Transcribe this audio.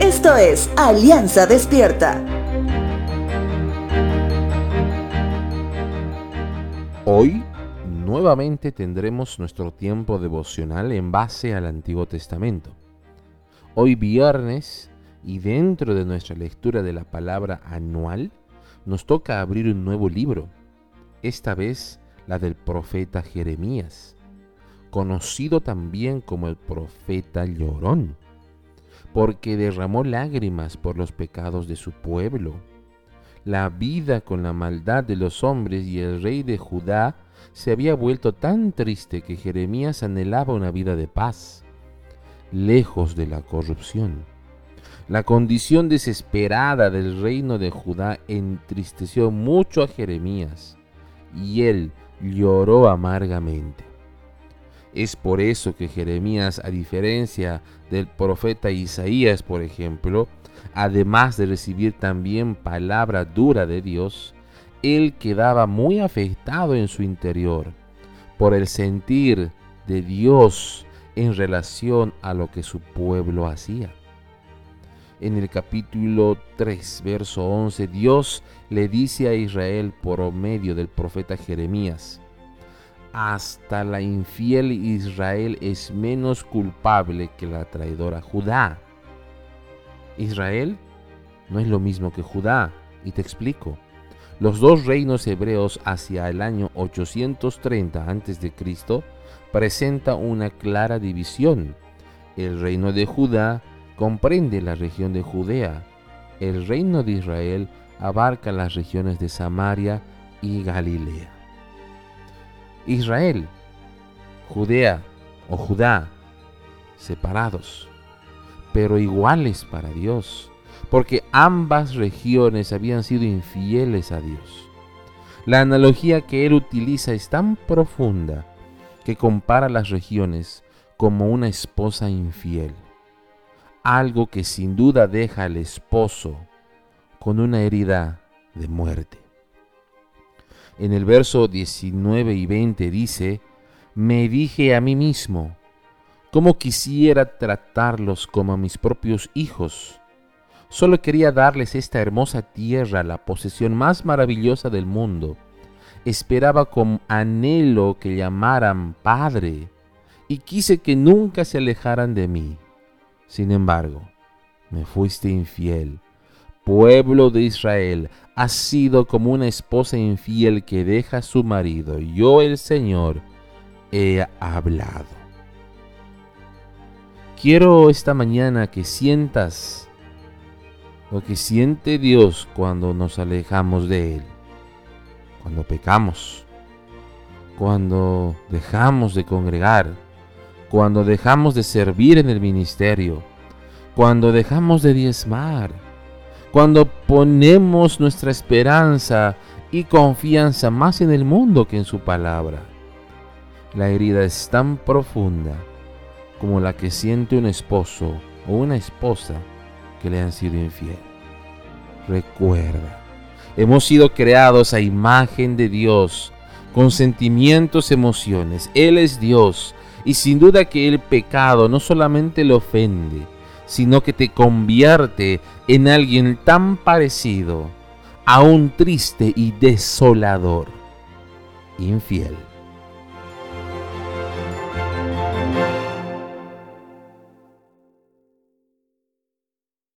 Esto es Alianza Despierta. Hoy nuevamente tendremos nuestro tiempo devocional en base al Antiguo Testamento. Hoy viernes y dentro de nuestra lectura de la palabra anual, nos toca abrir un nuevo libro, esta vez la del profeta Jeremías, conocido también como el profeta llorón, porque derramó lágrimas por los pecados de su pueblo. La vida con la maldad de los hombres y el rey de Judá se había vuelto tan triste que Jeremías anhelaba una vida de paz, lejos de la corrupción. La condición desesperada del reino de Judá entristeció mucho a Jeremías, y él lloró amargamente. Es por eso que Jeremías, a diferencia del profeta Isaías, por ejemplo, además de recibir también palabra dura de Dios, él quedaba muy afectado en su interior por el sentir de Dios en relación a lo que su pueblo hacía. En el capítulo 3, verso 11, Dios le dice a Israel por medio del profeta Jeremías, hasta la infiel Israel es menos culpable que la traidora Judá. Israel no es lo mismo que Judá, y te explico. Los dos reinos hebreos hacia el año 830 a.C. presenta una clara división. El reino de Judá comprende la región de Judea. El reino de Israel abarca las regiones de Samaria y Galilea. Israel, Judea o Judá, separados, pero iguales para Dios porque ambas regiones habían sido infieles a Dios. La analogía que él utiliza es tan profunda que compara las regiones como una esposa infiel, algo que sin duda deja al esposo con una herida de muerte. En el verso 19 y 20 dice, me dije a mí mismo, cómo quisiera tratarlos como a mis propios hijos Solo quería darles esta hermosa tierra, la posesión más maravillosa del mundo. Esperaba con anhelo que llamaran Padre, y quise que nunca se alejaran de mí. Sin embargo, me fuiste infiel. Pueblo de Israel, has sido como una esposa infiel que deja a su marido. Yo, el Señor, he hablado. Quiero esta mañana que sientas lo que siente Dios cuando nos alejamos de Él, cuando pecamos, cuando dejamos de congregar, cuando dejamos de servir en el ministerio, cuando dejamos de diezmar, cuando ponemos nuestra esperanza y confianza más en el mundo que en su palabra. La herida es tan profunda como la que siente un esposo o una esposa que le han sido infiel. Recuerda, hemos sido creados a imagen de Dios, con sentimientos, emociones. Él es Dios y sin duda que el pecado no solamente le ofende, sino que te convierte en alguien tan parecido a un triste y desolador, infiel.